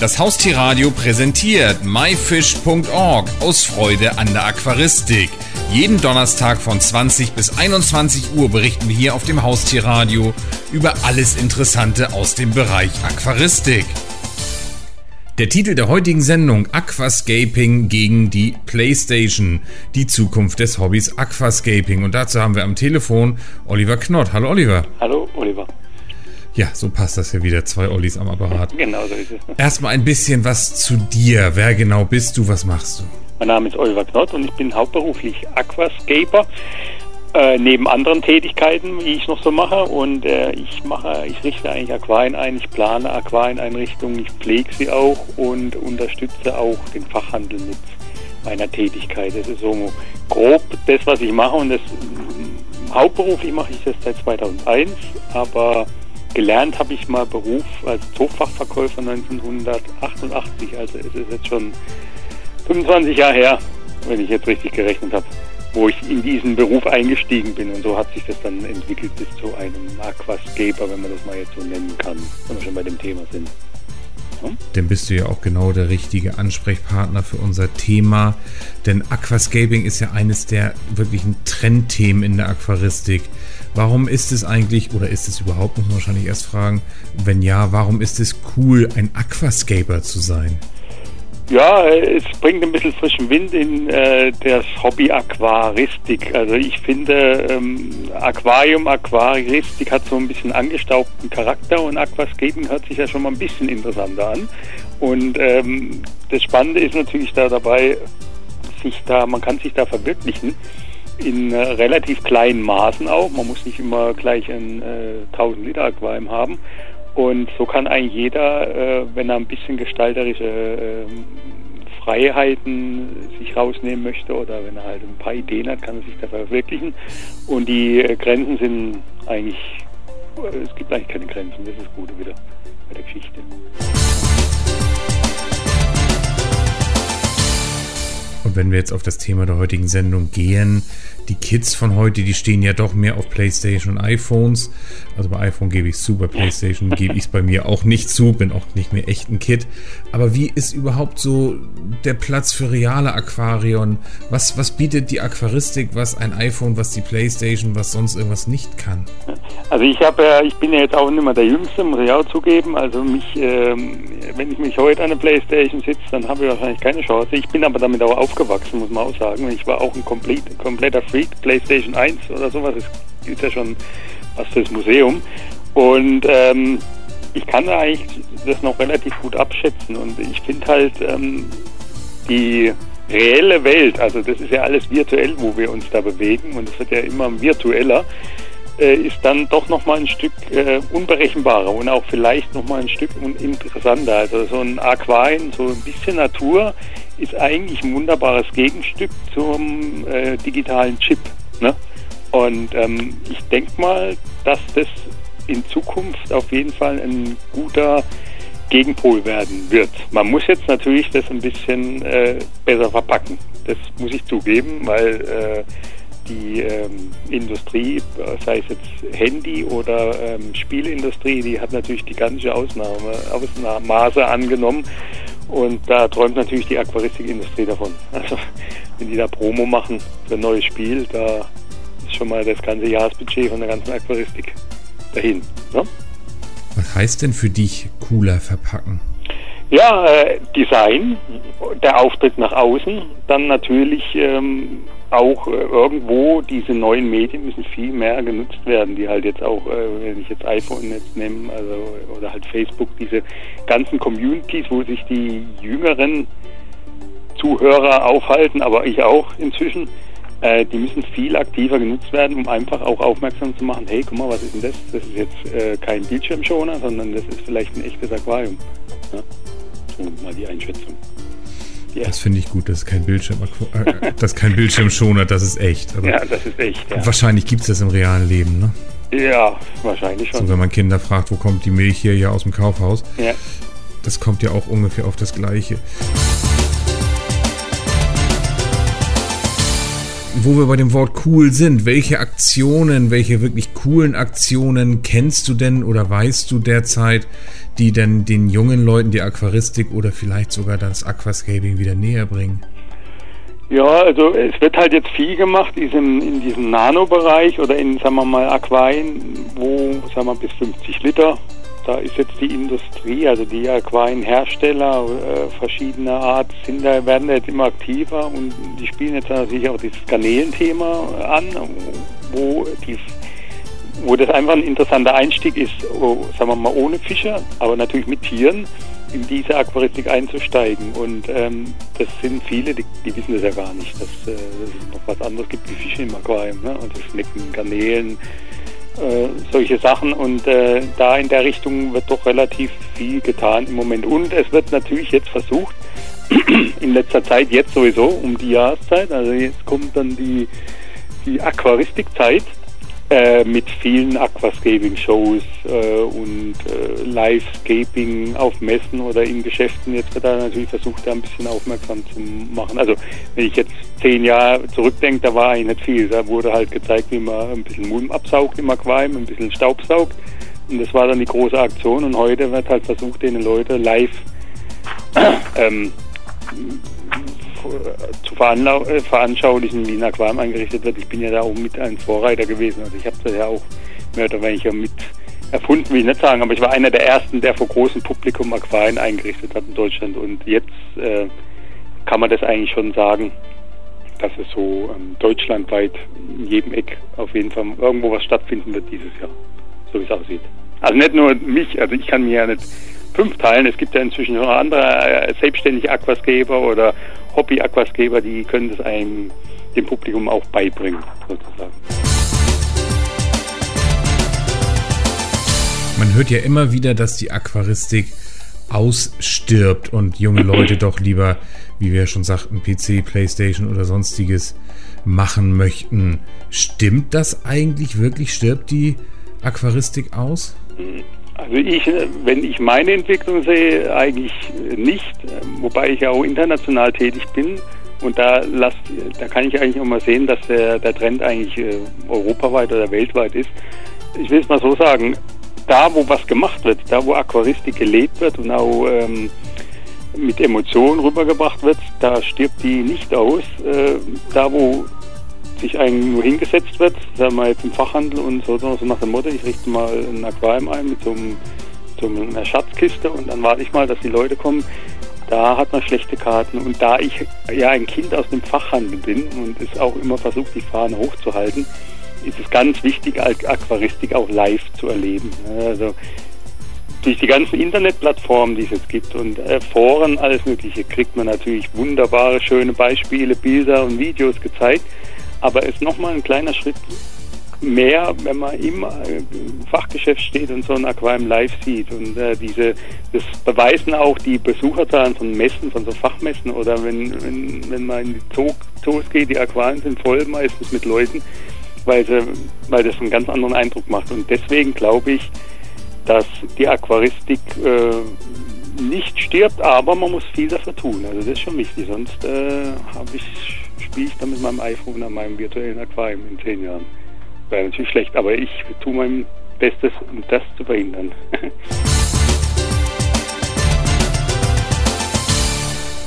Das Haustierradio präsentiert myfish.org aus Freude an der Aquaristik. Jeden Donnerstag von 20 bis 21 Uhr berichten wir hier auf dem Haustierradio über alles Interessante aus dem Bereich Aquaristik. Der Titel der heutigen Sendung Aquascaping gegen die PlayStation. Die Zukunft des Hobbys Aquascaping. Und dazu haben wir am Telefon Oliver Knott. Hallo Oliver. Hallo Oliver. Ja, so passt das ja wieder. Zwei Ollis am Apparat. Genau so ist es. Erstmal ein bisschen was zu dir. Wer genau bist du? Was machst du? Mein Name ist Oliver Knott und ich bin hauptberuflich Aquascaper. Äh, neben anderen Tätigkeiten, wie ich noch so mache. Und äh, ich mache, ich richte eigentlich Aquarien ein, ich plane Aquarieneinrichtungen, ich pflege sie auch und unterstütze auch den Fachhandel mit meiner Tätigkeit. Das ist so grob das, was ich mache und das hauptberuflich mache ich das seit 2001, aber gelernt habe ich mal Beruf als Zoofachverkäufer 1988, also es ist jetzt schon 25 Jahre her, wenn ich jetzt richtig gerechnet habe wo ich in diesen Beruf eingestiegen bin. Und so hat sich das dann entwickelt bis zu einem Aquascaper, wenn man das mal jetzt so nennen kann, wenn wir schon bei dem Thema sind. Dann bist du ja auch genau der richtige Ansprechpartner für unser Thema. Denn Aquascaping ist ja eines der wirklichen Trendthemen in der Aquaristik. Warum ist es eigentlich, oder ist es überhaupt, muss man wahrscheinlich erst fragen, wenn ja, warum ist es cool, ein Aquascaper zu sein? Ja, es bringt ein bisschen frischen Wind in äh, das Hobby Aquaristik. Also ich finde, ähm, Aquarium, Aquaristik hat so ein bisschen angestaubten Charakter und Aquascaping hört sich ja schon mal ein bisschen interessanter an. Und ähm, das Spannende ist natürlich da dabei, sich da, man kann sich da verwirklichen in äh, relativ kleinen Maßen auch. Man muss nicht immer gleich ein äh, 1000 Liter Aquarium haben. Und so kann eigentlich jeder, äh, wenn er ein bisschen gestalterische äh, Freiheiten sich rausnehmen möchte oder wenn er halt ein paar Ideen hat, kann er sich da verwirklichen. Und die äh, Grenzen sind eigentlich, es gibt eigentlich keine Grenzen, das ist das Gute wieder bei der Geschichte. Und wenn wir jetzt auf das Thema der heutigen Sendung gehen, die Kids von heute, die stehen ja doch mehr auf PlayStation und iPhones. Also bei iPhone gebe ich es zu, bei PlayStation gebe ich es bei mir auch nicht zu, bin auch nicht mehr echt ein Kid. Aber wie ist überhaupt so der Platz für reale Aquarion? Was, was bietet die Aquaristik, was ein iPhone, was die PlayStation, was sonst irgendwas nicht kann? Also ich habe ja, ich bin ja jetzt auch nicht mehr der Jüngste, muss ich auch zugeben. Also mich, ähm, wenn ich mich heute an der PlayStation sitze, dann habe ich wahrscheinlich keine Chance. Ich bin aber damit auch aufgewachsen, muss man auch sagen. Ich war auch ein komplett, kompletter Freak, PlayStation 1 oder sowas. Das gibt ja schon was fürs Museum. Und ähm, ich kann eigentlich das noch relativ gut abschätzen. Und ich finde halt ähm, die reelle Welt, also das ist ja alles virtuell, wo wir uns da bewegen und es wird ja immer virtueller, äh, ist dann doch nochmal ein Stück äh, unberechenbarer und auch vielleicht nochmal ein Stück interessanter. Also so ein Aquarium, so ein bisschen Natur ist eigentlich ein wunderbares Gegenstück zum äh, digitalen Chip. Ne? Und ähm, ich denke mal, dass das in Zukunft auf jeden Fall ein guter Gegenpol werden wird. Man muss jetzt natürlich das ein bisschen äh, besser verpacken. Das muss ich zugeben, weil äh, die ähm, Industrie, sei es jetzt Handy oder ähm, Spielindustrie, die hat natürlich die ganze Ausnahme, Ausnahmemaße angenommen. Und da träumt natürlich die Aquaristikindustrie davon. Also wenn die da Promo machen für ein neues Spiel, da ist schon mal das ganze Jahresbudget von der ganzen Aquaristik dahin. Ne? Was heißt denn für dich cooler verpacken? Ja, äh, Design, der Auftritt nach außen, dann natürlich ähm, auch äh, irgendwo diese neuen Medien müssen viel mehr genutzt werden, die halt jetzt auch, äh, wenn ich jetzt iPhone jetzt nehme, also oder halt Facebook, diese ganzen Communities, wo sich die jüngeren Zuhörer aufhalten, aber ich auch inzwischen, äh, die müssen viel aktiver genutzt werden, um einfach auch aufmerksam zu machen, hey, guck mal, was ist denn das? Das ist jetzt äh, kein Bildschirmschoner, sondern das ist vielleicht ein echtes Aquarium. Ja? So mal die Einschätzung. Yeah. Das finde ich gut, das ist kein Bildschirm, äh, das ist kein Bildschirmschoner, das ist echt. Aber ja, das ist echt. Ja. Wahrscheinlich gibt es das im realen Leben, ne? Ja, wahrscheinlich schon. So, wenn man Kinder fragt, wo kommt die Milch hier ja aus dem Kaufhaus? Ja. Das kommt ja auch ungefähr auf das Gleiche. Wo wir bei dem Wort cool sind, welche Aktionen, welche wirklich coolen Aktionen kennst du denn oder weißt du derzeit, die denn den jungen Leuten die Aquaristik oder vielleicht sogar das Aquascaping wieder näher bringen? Ja, also es wird halt jetzt viel gemacht diesem, in diesem Nanobereich oder in, sagen wir mal, Aquarien, wo, sagen wir, bis 50 Liter. Da ist jetzt die Industrie, also die Aquarienhersteller äh, verschiedener Art, sind da, werden da jetzt immer aktiver und die spielen jetzt natürlich auch dieses Garnelenthema an, wo die wo das einfach ein interessanter Einstieg ist, oh, sagen wir mal ohne Fische, aber natürlich mit Tieren in diese Aquaristik einzusteigen. Und ähm, das sind viele, die, die, wissen das ja gar nicht, dass, äh, dass, es noch was anderes gibt wie Fische im Aquarium. Ne? Also Schnecken, Garnelen, äh, solche Sachen. Und äh, da in der Richtung wird doch relativ viel getan im Moment. Und es wird natürlich jetzt versucht, in letzter Zeit, jetzt sowieso um die Jahreszeit, also jetzt kommt dann die, die Aquaristikzeit äh, mit vielen Aquascaping-Shows äh, und äh, Livescaping auf Messen oder in Geschäften. Jetzt wird da natürlich versucht, da ein bisschen aufmerksam zu machen. Also wenn ich jetzt zehn Jahre zurückdenke, da war eigentlich nicht viel. Da wurde halt gezeigt, wie man ein bisschen Mulm absaugt im Aquarium, ein bisschen Staub saugt. Und das war dann die große Aktion. Und heute wird halt versucht, den Leute live ähm, zu äh, veranschaulichen, wie ein Aquarium eingerichtet wird. Ich bin ja da auch mit ein Vorreiter gewesen. Also ich habe das ja auch mehr oder weniger mit erfunden, will ich nicht sagen, aber ich war einer der ersten, der vor großem Publikum Aquarien eingerichtet hat in Deutschland. Und jetzt äh, kann man das eigentlich schon sagen, dass es so ähm, deutschlandweit in jedem Eck auf jeden Fall irgendwo was stattfinden wird dieses Jahr, so wie es aussieht. Also nicht nur mich, also ich kann mir ja nicht fünf teilen. Es gibt ja inzwischen noch andere äh, selbstständige Aquascaper oder Hobby-Aquascaper, die können das einem dem Publikum auch beibringen, sozusagen. Man hört ja immer wieder, dass die Aquaristik ausstirbt und junge Leute doch lieber, wie wir schon sagten, PC, Playstation oder sonstiges machen möchten. Stimmt das eigentlich wirklich? Stirbt die Aquaristik aus? Also ich, wenn ich meine Entwicklung sehe, eigentlich nicht, wobei ich ja auch international tätig bin. Und da, lasst, da kann ich eigentlich auch mal sehen, dass der, der Trend eigentlich äh, europaweit oder weltweit ist. Ich will es mal so sagen, da wo was gemacht wird, da wo Aquaristik gelebt wird und auch ähm, mit Emotionen rübergebracht wird, da stirbt die nicht aus. Äh, da wo sich eigentlich nur hingesetzt wird, sagen wir jetzt im Fachhandel und so, so nach dem Motto, ich richte mal ein Aquarium ein mit so, einem, so einer Schatzkiste und dann warte ich mal, dass die Leute kommen. Da hat man schlechte Karten und da ich ja ein Kind aus dem Fachhandel bin und es auch immer versucht, die Fahne hochzuhalten, ist es ganz wichtig, Aquaristik auch live zu erleben. Also durch die ganzen Internetplattformen, die es jetzt gibt und äh, Foren, alles Mögliche, kriegt man natürlich wunderbare, schöne Beispiele, Bilder und Videos gezeigt. Aber es ist nochmal ein kleiner Schritt mehr, wenn man im äh, Fachgeschäft steht und so ein Aquarium live sieht. Und äh, diese, das beweisen auch die Besucherzahlen von Messen, von so Fachmessen oder wenn, wenn, wenn man in die Zoo, Zoos geht, die Aquarien sind voll meistens mit Leuten, weil, sie, weil das einen ganz anderen Eindruck macht. Und deswegen glaube ich, dass die Aquaristik äh, nicht stirbt, aber man muss viel dafür tun. Also das ist schon wichtig, sonst äh, habe ich spiele ich dann mit meinem iPhone an meinem virtuellen Aquarium in zehn Jahren. Wäre natürlich schlecht, aber ich tue mein Bestes, um das zu verhindern.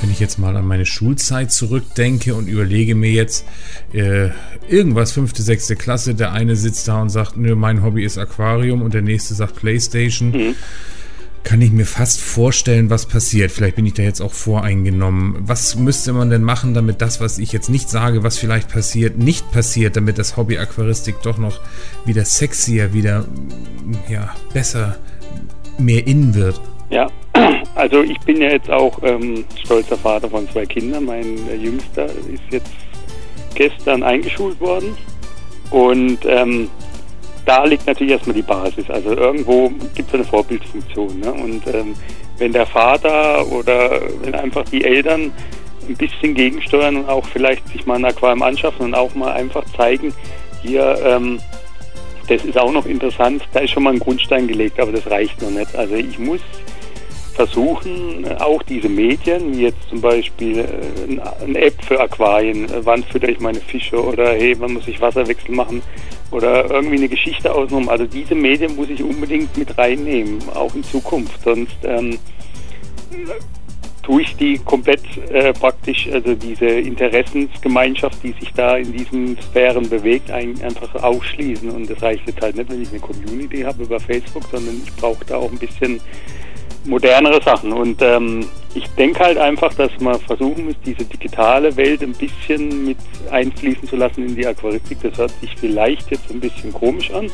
Wenn ich jetzt mal an meine Schulzeit zurückdenke und überlege mir jetzt äh, irgendwas, fünfte, sechste Klasse, der eine sitzt da und sagt, nö, mein Hobby ist Aquarium und der nächste sagt Playstation. Mhm kann ich mir fast vorstellen, was passiert. Vielleicht bin ich da jetzt auch voreingenommen. Was müsste man denn machen, damit das, was ich jetzt nicht sage, was vielleicht passiert, nicht passiert, damit das Hobby Aquaristik doch noch wieder sexier, wieder ja, besser, mehr innen wird? Ja, also ich bin ja jetzt auch ähm, stolzer Vater von zwei Kindern. Mein äh, Jüngster ist jetzt gestern eingeschult worden und ähm, da liegt natürlich erstmal die Basis. Also irgendwo gibt es eine Vorbildfunktion. Ne? Und ähm, wenn der Vater oder wenn einfach die Eltern ein bisschen gegensteuern und auch vielleicht sich mal ein Aquarium anschaffen und auch mal einfach zeigen, hier, ähm, das ist auch noch interessant, da ist schon mal ein Grundstein gelegt, aber das reicht noch nicht. Also ich muss versuchen auch diese Medien, wie jetzt zum Beispiel äh, eine App für Aquarien, äh, wann fütter ich meine Fische oder hey, wann muss ich Wasserwechsel machen oder irgendwie eine Geschichte ausnehmen. Also diese Medien muss ich unbedingt mit reinnehmen, auch in Zukunft. Sonst ähm, tue ich die komplett äh, praktisch, also diese Interessensgemeinschaft, die sich da in diesen Sphären bewegt, ein, einfach ausschließen. Und das reicht jetzt halt nicht, wenn ich eine Community habe über Facebook, sondern ich brauche da auch ein bisschen modernere Sachen. Und ähm, ich denke halt einfach, dass man versuchen muss, diese digitale Welt ein bisschen mit einfließen zu lassen in die Aquaristik. Das hört sich vielleicht jetzt ein bisschen komisch an,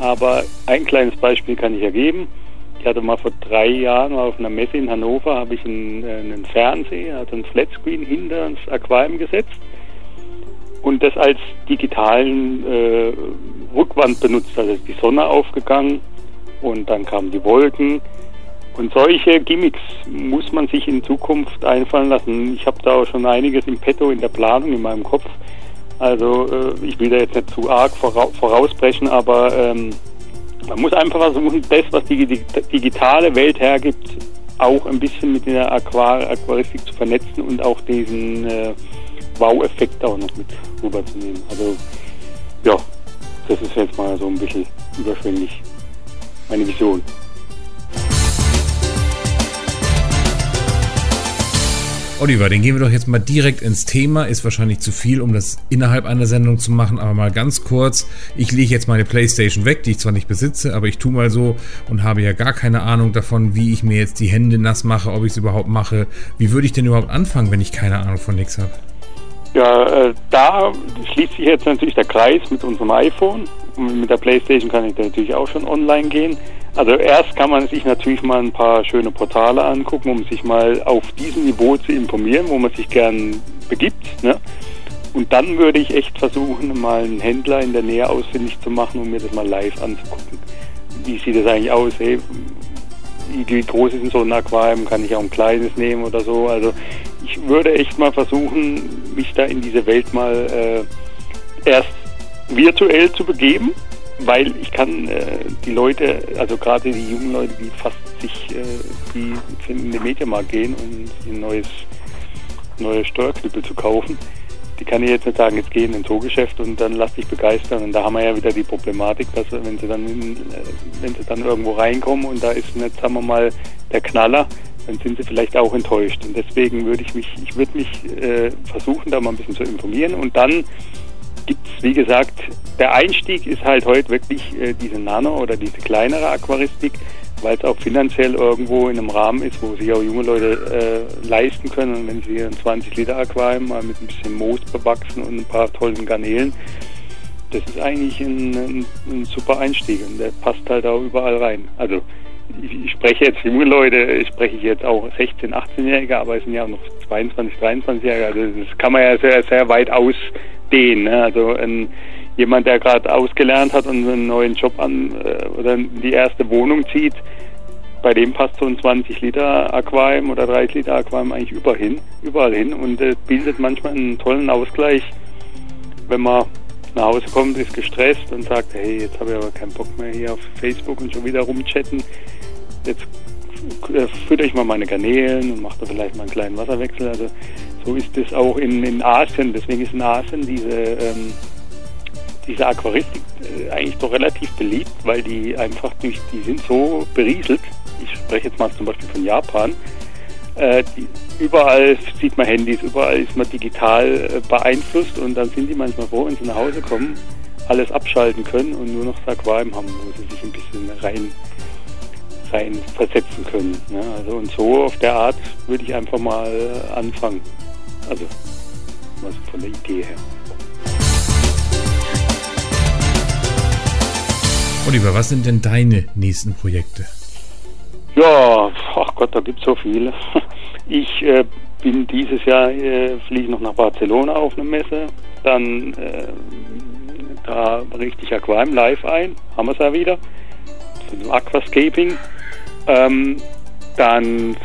aber ein kleines Beispiel kann ich ergeben. Ich hatte mal vor drei Jahren auf einer Messe in Hannover, habe ich einen, äh, einen Fernseher, also einen Flatscreen hinter das Aquarium gesetzt und das als digitalen äh, Rückwand benutzt. Also ist die Sonne aufgegangen und dann kamen die Wolken und solche Gimmicks muss man sich in Zukunft einfallen lassen. Ich habe da auch schon einiges im Petto in der Planung in meinem Kopf. Also äh, ich will da jetzt nicht zu arg vorausbrechen, aber ähm, man muss einfach versuchen, das, was die digitale Welt hergibt, auch ein bisschen mit der Aquar Aquaristik zu vernetzen und auch diesen äh, Wow-Effekt auch noch mit rüberzunehmen. Also ja, das ist jetzt mal so ein bisschen überschwänglich meine Vision. Oliver, den gehen wir doch jetzt mal direkt ins Thema. Ist wahrscheinlich zu viel, um das innerhalb einer Sendung zu machen, aber mal ganz kurz. Ich lege jetzt meine Playstation weg, die ich zwar nicht besitze, aber ich tue mal so und habe ja gar keine Ahnung davon, wie ich mir jetzt die Hände nass mache, ob ich es überhaupt mache. Wie würde ich denn überhaupt anfangen, wenn ich keine Ahnung von nichts habe? Ja, äh, da schließt sich jetzt natürlich der Kreis mit unserem iPhone. Mit der Playstation kann ich natürlich auch schon online gehen. Also erst kann man sich natürlich mal ein paar schöne Portale angucken, um sich mal auf diesem Niveau zu informieren, wo man sich gern begibt. Ne? Und dann würde ich echt versuchen, mal einen Händler in der Nähe ausfindig zu machen, um mir das mal live anzugucken. Wie sieht das eigentlich aus? Hey, wie groß ist so ein Aquarium? Kann ich auch ein kleines nehmen oder so? Also ich würde echt mal versuchen, mich da in diese Welt mal äh, erst virtuell zu begeben weil ich kann äh, die Leute, also gerade die jungen Leute, die fast sich, äh, die in den Mediamarkt gehen, um ein neues, neue Steuerknüppel zu kaufen, die kann ich jetzt nicht sagen, jetzt gehen ins Zoogeschäft und dann lass dich begeistern. Und da haben wir ja wieder die Problematik, dass wenn sie dann, in, äh, wenn sie dann irgendwo reinkommen und da ist nicht, sagen wir mal, der Knaller, dann sind sie vielleicht auch enttäuscht. Und deswegen würde ich mich, ich würde mich äh, versuchen, da mal ein bisschen zu informieren und dann gibt es, wie gesagt, der Einstieg ist halt heute wirklich äh, diese Nano- oder diese kleinere Aquaristik, weil es auch finanziell irgendwo in einem Rahmen ist, wo sich auch junge Leute äh, leisten können. Und wenn sie ein 20-Liter-Aquarium mal mit ein bisschen Moos bewachsen und ein paar tollen Garnelen, das ist eigentlich ein, ein, ein super Einstieg und der passt halt auch überall rein. Also ich, spreche jetzt junge Leute, spreche ich jetzt auch 16-, 18-Jährige, aber es sind ja auch noch 22-, 23-Jährige. Also das kann man ja sehr, sehr weit ausdehnen. Ne? Also ein, jemand, der gerade ausgelernt hat und einen neuen Job an äh, oder die erste Wohnung zieht, bei dem passt so ein 20 Liter Aquarium oder 30 Liter Aquarium eigentlich überall hin, überall hin und äh, bildet manchmal einen tollen Ausgleich, wenn man nach Hause kommt, ist gestresst und sagt, hey, jetzt habe ich aber keinen Bock mehr hier auf Facebook und schon wieder rumchatten. Jetzt äh, fütter ich mal meine Garnelen und mache da vielleicht mal einen kleinen Wasserwechsel. Also so ist es auch in, in Asien. Deswegen ist in Asien diese ähm, diese Aquaristik äh, eigentlich doch relativ beliebt, weil die einfach durch, die sind so berieselt. Ich spreche jetzt mal zum Beispiel von Japan. Äh, die, überall sieht man Handys, überall ist man digital äh, beeinflusst und dann sind die manchmal froh, wenn sie nach Hause kommen, alles abschalten können und nur noch das Aquarium haben, wo sie sich ein bisschen rein, rein versetzen können. Ne? Also und so auf der Art würde ich einfach mal anfangen. Also was von der Idee her. Oliver, was sind denn deine nächsten Projekte? Ja, ach Gott, da gibt es so viele. Ich äh, bin dieses Jahr, äh, fliege noch nach Barcelona auf eine Messe. Dann äh, da richte ich Aquarium live ein, haben wir es ja wieder. Für Aquascaping. Ähm, dann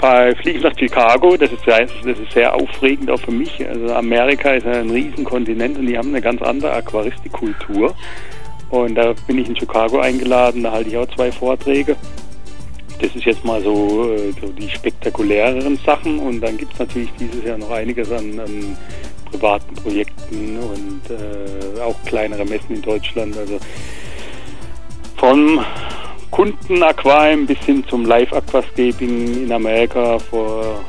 fliege ich nach Chicago, das ist, sehr, das ist sehr aufregend auch für mich. Also Amerika ist ein Riesenkontinent und die haben eine ganz andere Aquaristikkultur. Und da bin ich in Chicago eingeladen, da halte ich auch zwei Vorträge. das ist jetzt mal so, äh, so die spektakuläreren Sachen und dann gibt es natürlich dieses Jahr noch einiges an, an privaten Projekten und äh, auch kleinere Messen in Deutschland. Also vom Kundenaquarium bis hin zum Live-Aquascaping in Amerika vor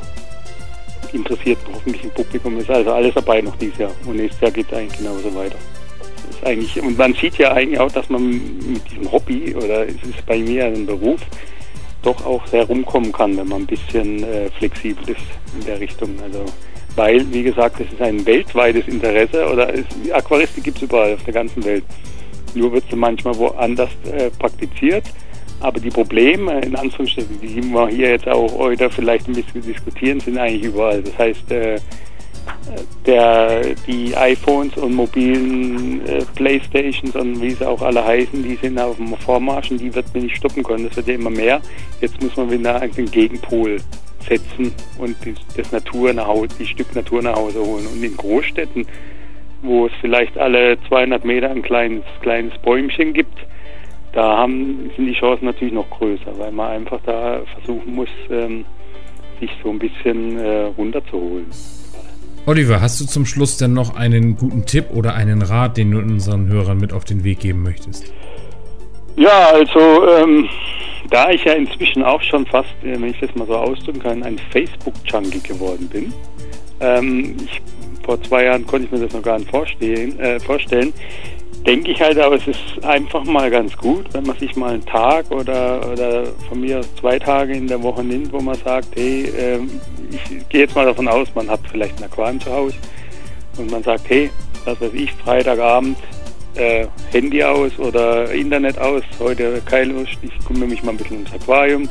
interessierten hoffentlichen Publikum ist also alles dabei noch dieses Jahr. Und nächstes Jahr geht es eigentlich genauso weiter. Ist eigentlich, und man sieht ja eigentlich auch, dass man mit diesem Hobby oder es ist bei mir ein Beruf, doch auch sehr rumkommen kann, wenn man ein bisschen äh, flexibel ist in der Richtung. Also weil, wie gesagt, es ist ein weltweites Interesse oder es, Aquaristik gibt es überall auf der ganzen Welt. Nur wird sie manchmal woanders äh, praktiziert. Aber die Probleme, in Anführungsstrichen, die wir hier jetzt auch heute vielleicht ein bisschen diskutieren, sind eigentlich überall. Das heißt, äh, der, die iPhones und mobilen äh, Playstations und wie sie auch alle heißen, die sind auf dem Vormarsch und die wird man nicht stoppen können. Das wird ja immer mehr. Jetzt muss man wieder einen Gegenpol setzen und die, das Natur nach Hause, die Stück Natur nach Hause holen. Und in Großstädten, wo es vielleicht alle 200 Meter ein kleines, kleines Bäumchen gibt, da haben, sind die Chancen natürlich noch größer, weil man einfach da versuchen muss, ähm, sich so ein bisschen äh, runterzuholen. Oliver, hast du zum Schluss denn noch einen guten Tipp oder einen Rat, den du unseren Hörern mit auf den Weg geben möchtest? Ja, also ähm, da ich ja inzwischen auch schon fast, äh, wenn ich das mal so ausdrücken kann, ein Facebook-Junkie geworden bin. Ähm, ich, vor zwei Jahren konnte ich mir das noch gar nicht vorstellen. Äh, vorstellen denke ich halt, aber es ist einfach mal ganz gut, wenn man sich mal einen Tag oder, oder von mir aus zwei Tage in der Woche nimmt, wo man sagt, hey, äh, ich gehe jetzt mal davon aus, man hat vielleicht ein Aquarium zu Hause und man sagt, hey, das weiß ich, Freitagabend äh, Handy aus oder Internet aus, heute keine Lust, ich kümmere mich mal ein bisschen ums Aquarium,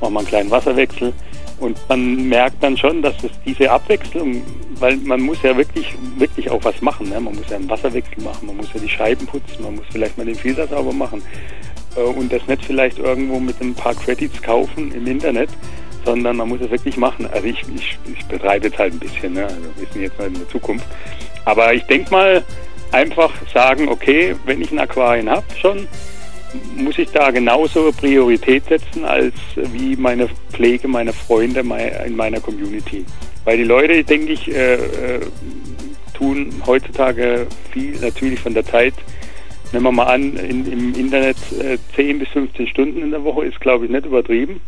mache mal einen kleinen Wasserwechsel und man merkt dann schon, dass es diese Abwechslung, weil man muss ja wirklich, wirklich auch was machen. Ne? Man muss ja einen Wasserwechsel machen, man muss ja die Scheiben putzen, man muss vielleicht mal den Filter sauber machen äh, und das nicht vielleicht irgendwo mit ein paar Credits kaufen im Internet, sondern man muss es wirklich machen. Also ich, ich, ich betreibe jetzt halt ein bisschen, ne? also wir sind jetzt mal in der Zukunft. Aber ich denke mal, einfach sagen, okay, wenn ich ein Aquarium habe schon, muss ich da genauso Priorität setzen als wie meine Pflege meiner Freunde in meiner Community. Weil die Leute, denke ich, äh, äh, tun heutzutage viel natürlich von der Zeit. Nehmen wir mal an, in, im Internet äh, 10 bis 15 Stunden in der Woche ist, glaube ich, nicht übertrieben.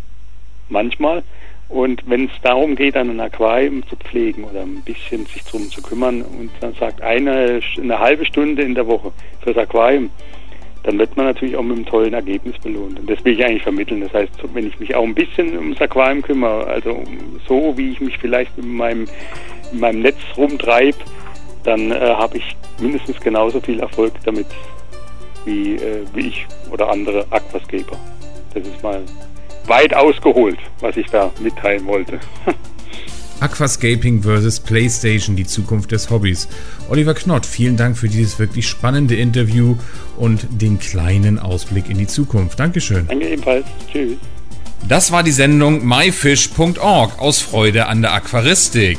Manchmal. Und wenn es darum geht, ein Aquarium zu pflegen oder ein bisschen sich drum zu kümmern und dann sagt eine, eine halbe Stunde in der Woche fürs Aquarium, dann wird man natürlich auch mit einem tollen Ergebnis belohnt. Und das will ich eigentlich vermitteln. Das heißt, wenn ich mich auch ein bisschen ums Aquarium kümmere, also so wie ich mich vielleicht in meinem, in meinem Netz rumtreibe, dann äh, habe ich mindestens genauso viel Erfolg damit wie, äh, wie ich oder andere Aquascaper. Das ist mal weit ausgeholt, was ich da mitteilen wollte. Aquascaping vs. PlayStation, die Zukunft des Hobbys. Oliver Knott, vielen Dank für dieses wirklich spannende Interview und den kleinen Ausblick in die Zukunft. Dankeschön. Danke ebenfalls. Tschüss. Das war die Sendung myfish.org aus Freude an der Aquaristik.